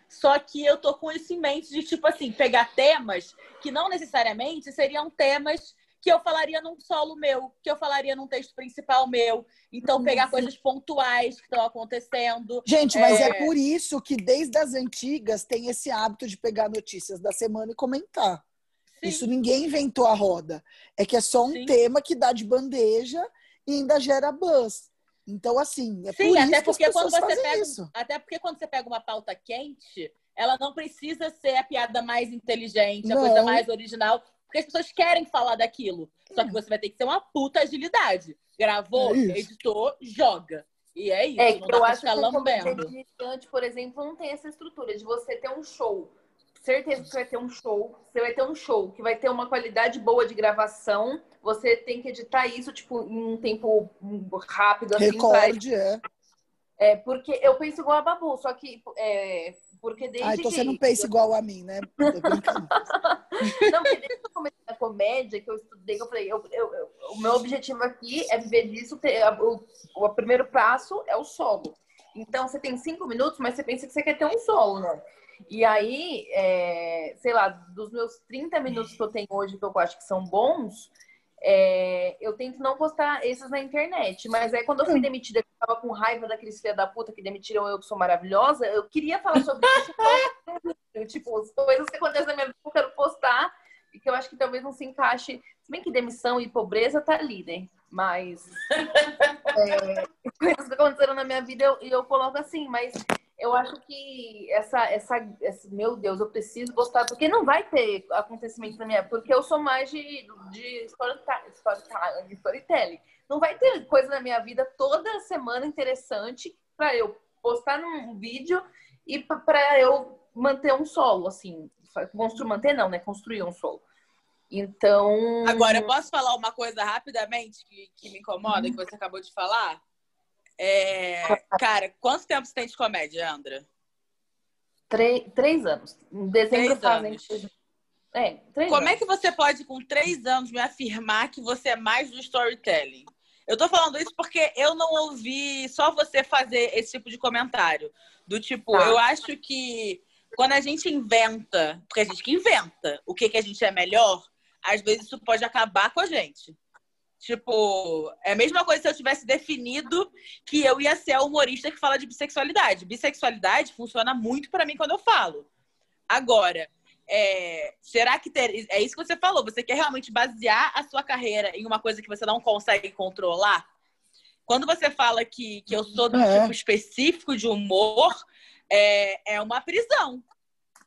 Só que eu tô com isso em mente de, tipo assim, pegar temas que não necessariamente seriam temas que eu falaria num solo meu, que eu falaria num texto principal meu. Então, pegar coisas pontuais que estão acontecendo. Gente, mas é... é por isso que desde as antigas tem esse hábito de pegar notícias da semana e comentar. Sim. Isso ninguém inventou a roda. É que é só um Sim. tema que dá de bandeja e ainda gera buzz. Então, assim, é Sim, por até porque quando você pega, isso. Até porque quando você pega uma pauta quente, ela não precisa ser a piada mais inteligente, não. a coisa mais original, porque as pessoas querem falar daquilo. Só que você vai ter que ter uma puta agilidade. Gravou, é editou, joga. E é isso. É, não eu acho que o comediante, por exemplo, não tem essa estrutura de você ter um show certeza que você vai ter um show, você vai ter um show que vai ter uma qualidade boa de gravação, você tem que editar isso, tipo, em um tempo rápido, assim. Recorde, é. É, porque eu penso igual a Babu, só que é, porque desde ah, então que... você não pensa igual a mim, né? (laughs) não, porque desde que eu comecei a comédia, que eu estudei, eu falei, eu, eu, eu, o meu objetivo aqui é viver disso, ter, o, o primeiro passo é o solo. Então, você tem cinco minutos, mas você pensa que você quer ter um solo, né? E aí, é, sei lá, dos meus 30 minutos que eu tenho hoje, que eu acho que são bons, é, eu tento não postar esses na internet. Mas aí, quando eu fui demitida, eu tava com raiva daqueles filha da puta que demitiram eu, que sou maravilhosa, eu queria falar sobre isso. (laughs) tipo, as coisas que acontecem na minha vida, eu quero postar. E que eu acho que talvez não se encaixe. Se bem que demissão e pobreza tá ali, né? Mas. (laughs) é, coisas que aconteceram na minha vida, eu, eu coloco assim, mas eu acho que essa, essa, meu Deus, eu preciso gostar, porque não vai ter acontecimento na minha porque eu sou mais de, de storytelling, storytelling. Não vai ter coisa na minha vida toda semana interessante para eu postar num vídeo e para eu manter um solo, assim. Construir, manter não, né? Construir um solo. Então. Agora, posso falar uma coisa rapidamente que, que me incomoda, que você acabou de falar? É, cara, quanto tempo você tem de comédia, Andra? Três, três anos. Em dezembro três fazem. Anos. É, três Como anos. é que você pode, com três anos, me afirmar que você é mais do storytelling? Eu tô falando isso porque eu não ouvi só você fazer esse tipo de comentário. Do tipo, tá. eu acho que quando a gente inventa, porque a gente que inventa o que, que a gente é melhor, às vezes isso pode acabar com a gente. Tipo, é a mesma coisa se eu tivesse definido que eu ia ser a humorista que fala de bissexualidade. Bissexualidade funciona muito para mim quando eu falo. Agora, é, será que ter, é isso que você falou? Você quer realmente basear a sua carreira em uma coisa que você não consegue controlar? Quando você fala que, que eu sou do é. tipo específico de humor, é, é uma prisão.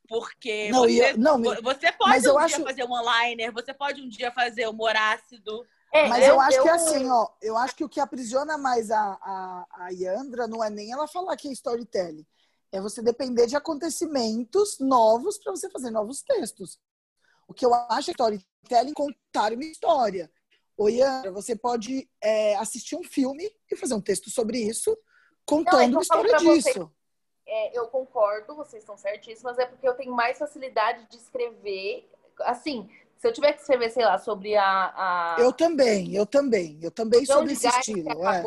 Porque não, você, eu, não, você pode um dia acho... fazer um onliner, você pode um dia fazer humor ácido. É, Mas eu, eu acho eu... que é assim, ó, eu acho que o que aprisiona mais a, a, a Yandra não é nem ela falar que é storytelling. É você depender de acontecimentos novos para você fazer novos textos. O que eu acho é storytelling contar uma história. Ô, Yandra, você pode é, assistir um filme e fazer um texto sobre isso, contando não, é uma história disso. É, eu concordo, vocês estão certíssimas, é porque eu tenho mais facilidade de escrever. Assim, Se eu tiver que escrever, sei lá, sobre a. a... Eu também, eu também. Eu também sou desse estilo. É.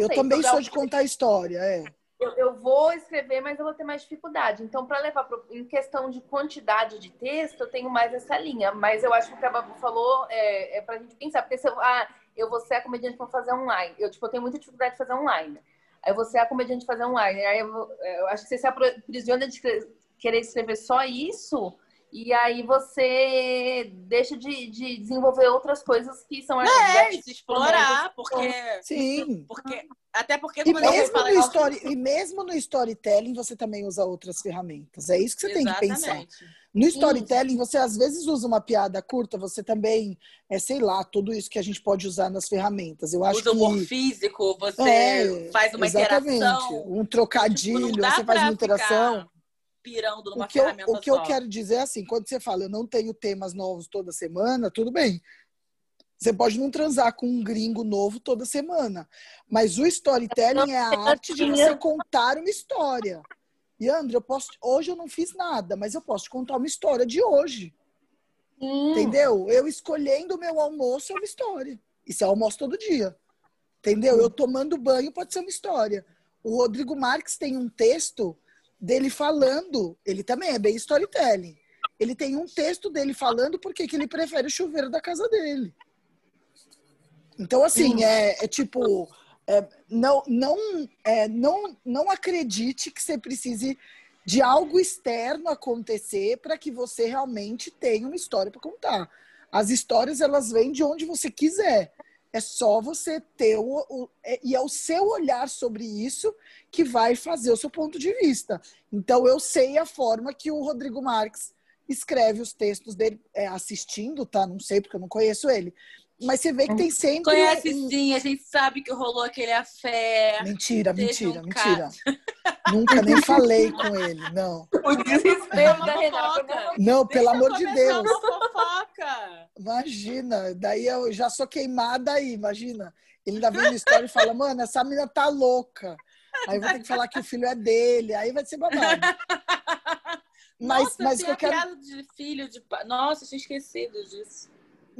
eu sei, também sou de contar história, é. Eu, eu, vou escrever, mas eu vou ter mais dificuldade. Então, para levar pro, em questão de quantidade de texto, eu tenho mais essa linha. Mas eu acho que o que a Babu falou é, é para a gente pensar. Porque se eu, ah, eu vou ser a comediante para fazer online. Eu, tipo, eu tenho muita dificuldade de fazer online. Aí você é a comediante de fazer online. Aí eu, eu acho que você se aprisiona de querer escrever só isso e aí você deixa de, de desenvolver outras coisas que são é, de explorar, porque sim, porque até porque e mesmo no story, e mesmo no storytelling você também usa outras ferramentas. É isso que você Exatamente. tem que pensar. No storytelling, você às vezes usa uma piada curta, você também, é, sei lá, tudo isso que a gente pode usar nas ferramentas. Eu acho usa que... humor físico, você é, faz uma exatamente. interação. Um trocadilho, tipo, você faz uma interação. Ficar pirando numa o que ferramenta eu, O que só. eu quero dizer é assim, quando você fala eu não tenho temas novos toda semana, tudo bem. Você pode não transar com um gringo novo toda semana. Mas o storytelling é a arte de você contar uma história. E, André, eu posso, hoje eu não fiz nada, mas eu posso te contar uma história de hoje. Hum. Entendeu? Eu escolhendo o meu almoço é uma história. Isso é almoço todo dia. Entendeu? Eu tomando banho pode ser uma história. O Rodrigo Marques tem um texto dele falando, ele também é bem storytelling. Ele tem um texto dele falando porque que ele prefere o chuveiro da casa dele. Então, assim, é, é tipo, é, não, não, é, não, não acredite que você precise de algo externo acontecer para que você realmente tenha uma história para contar. As histórias, elas vêm de onde você quiser. É só você ter o, o é, e é o seu olhar sobre isso que vai fazer o seu ponto de vista. Então eu sei a forma que o Rodrigo Marques escreve os textos dele é, assistindo, tá? Não sei porque eu não conheço ele. Mas você vê que tem sempre. Conhece sim, a gente sabe que rolou aquele afé. Mentira, mentira, um mentira. Nunca nem falei com ele, não. O desespero da Renata. Não, pelo amor de Deus. Fofoca. Imagina, daí eu já sou queimada aí, imagina. Ele ainda vem no história e fala, mano, essa menina tá louca. Aí eu vou ter que falar que o filho é dele, aí vai ser babado. (laughs) Mas, Nossa, mas quero... de filho de Nossa, tinha esquecido disso.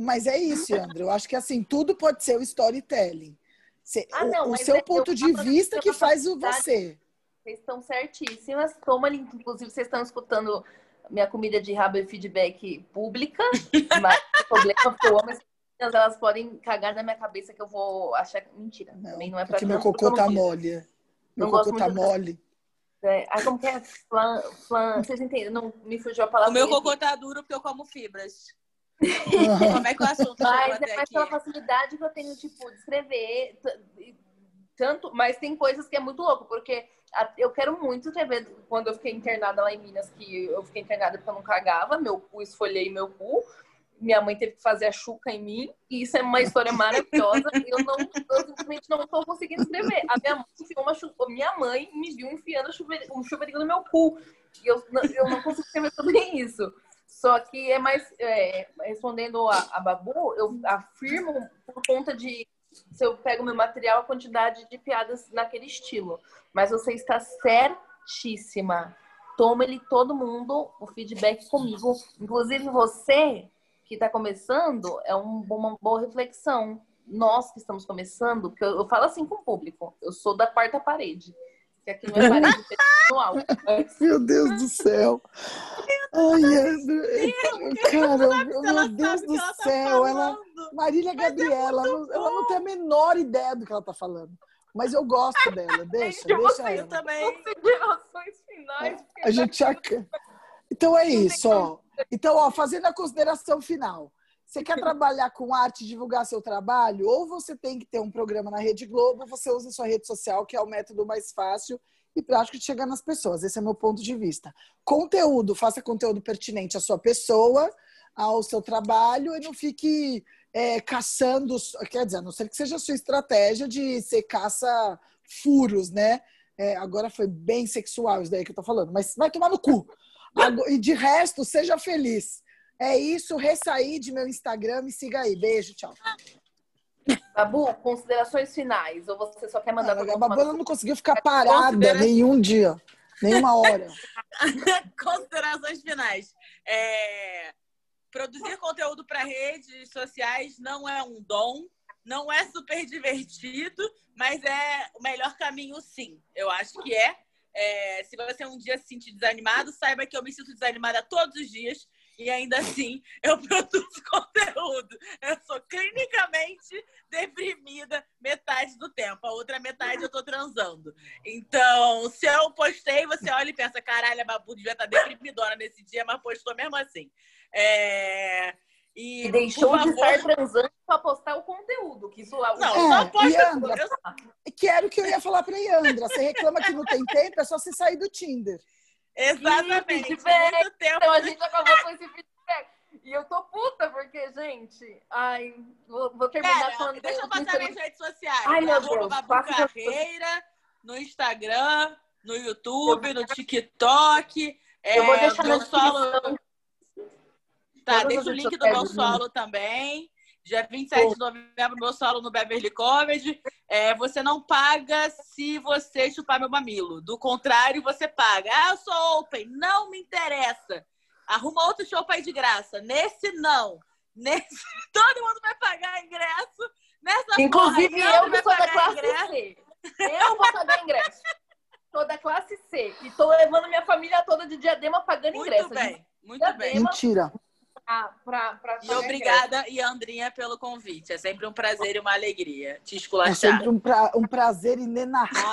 Mas é isso, André. Eu acho que assim, tudo pode ser o storytelling. ah, não, o, o seu é ponto de vista que faz o você. Vocês estão certíssimas. Toma, inclusive, vocês estão escutando minha comida de rabo e feedback pública. (laughs) mas o problema é que eu amo elas podem cagar na minha cabeça que eu vou achar mentira. Não, também não é pra Porque meu cocô tá mole. Meu cocô tá mole. É, como que é? Flan, flan, vocês entendem? Não me fugiu a palavra. O meu cocô tá duro porque eu como fibras. (laughs) como é que é o assunto Mas é mais pela facilidade que eu tenho, tipo, de escrever. Tanto, mas tem coisas que é muito louco, porque eu quero muito escrever quando eu fiquei internada lá em Minas, que eu fiquei internada porque eu não cagava, meu cu, esfolhei meu cu minha mãe teve que fazer a chuca em mim, e isso é uma história maravilhosa. e (laughs) eu, não, eu simplesmente não estou conseguindo escrever. A minha mãe enfiou uma chuca, minha mãe me viu enfiando um chuveirinho no meu cu. E eu, eu não consigo escrever sobre isso. Só que é mais. É, respondendo a, a Babu, eu afirmo por conta de. Se eu pego meu material, a quantidade de piadas naquele estilo. Mas você está certíssima. Toma ele todo mundo o feedback comigo. Inclusive você, que está começando é um, uma boa reflexão. Nós que estamos começando, que eu, eu, falo assim com o público, eu sou da quarta parede. Que aqui não é parede pessoal. Mas... (laughs) Meu Deus do céu! (laughs) Ai, André, cara, meu Deus (laughs) do tá céu! Ela, Marília Mas é Gabriela, é ela, ela não tem a menor ideia do que ela está falando. Mas eu gosto dela, (laughs) deixa, deixa ela. também. Considerações finais. A gente já... Então é isso, ó. Então, ó, fazendo a consideração final. Você quer trabalhar com arte, divulgar seu trabalho? Ou você tem que ter um programa na Rede Globo, ou você usa sua rede social, que é o método mais fácil e prático de chegar nas pessoas. Esse é meu ponto de vista. Conteúdo, faça conteúdo pertinente à sua pessoa, ao seu trabalho, e não fique é, caçando. Quer dizer, a não ser que seja a sua estratégia de ser caça furos, né? É, agora foi bem sexual isso daí que eu tô falando, mas vai tomar no cu. E de resto, seja feliz. É isso, ressaí de meu Instagram, me siga aí. Beijo, tchau. Babu, considerações finais? Ou você só quer mandar ah, A Babu não conseguiu ficar parada nenhum dia, nenhuma hora. (laughs) considerações finais. É... produzir conteúdo para redes sociais não é um dom, não é super divertido, mas é o melhor caminho, sim. Eu acho que é. é se você um dia se sentir desanimado, saiba que eu me sinto desanimada todos os dias e ainda assim eu (laughs) produzo conteúdo. Eu sou clinicamente deprimida metade do tempo, a outra metade eu tô transando. Então, se eu postei, você olha e pensa: caralho, a Babu devia estar tá deprimidona nesse dia, mas postou mesmo assim. É... E, e deixou de estar transando para postar o conteúdo. Que isso Não, é, só posta. Yandra, eu... Que era o que eu ia falar para Yandra. Você reclama que não tem tempo, é só você sair do Tinder. Exatamente. Muito tempo. Então a gente acabou com esse feedback. E eu tô puta, porque, gente, ai, vou, vou terminar Pera, falando. Deixa eu passar minhas redes sociais. Ai, meu Deus. Babu Carreira, no Instagram, no YouTube, no TikTok. Eu vou é, deixar meu solo. Tá, deixa o link do meu solo também. Dia 27 de novembro, meu solo no Beverly Comedy. É, você não paga se você chupar meu mamilo. Do contrário, você paga. Ah, eu sou open. Não me interessa. Arruma outro show pra ir de graça. Nesse, não. Nesse, (laughs) todo mundo vai pagar ingresso. Nessa Inclusive, porra, eu que sou da classe ingresso. C. Eu vou pagar ingresso. Sou da classe C. E tô levando minha família toda de diadema pagando muito ingresso. Muito bem, muito bem. Mentira pra e obrigada, e Andrinha, pelo convite. É sempre um prazer e uma alegria te esculachar. É sempre um, pra, um prazer inenarrável.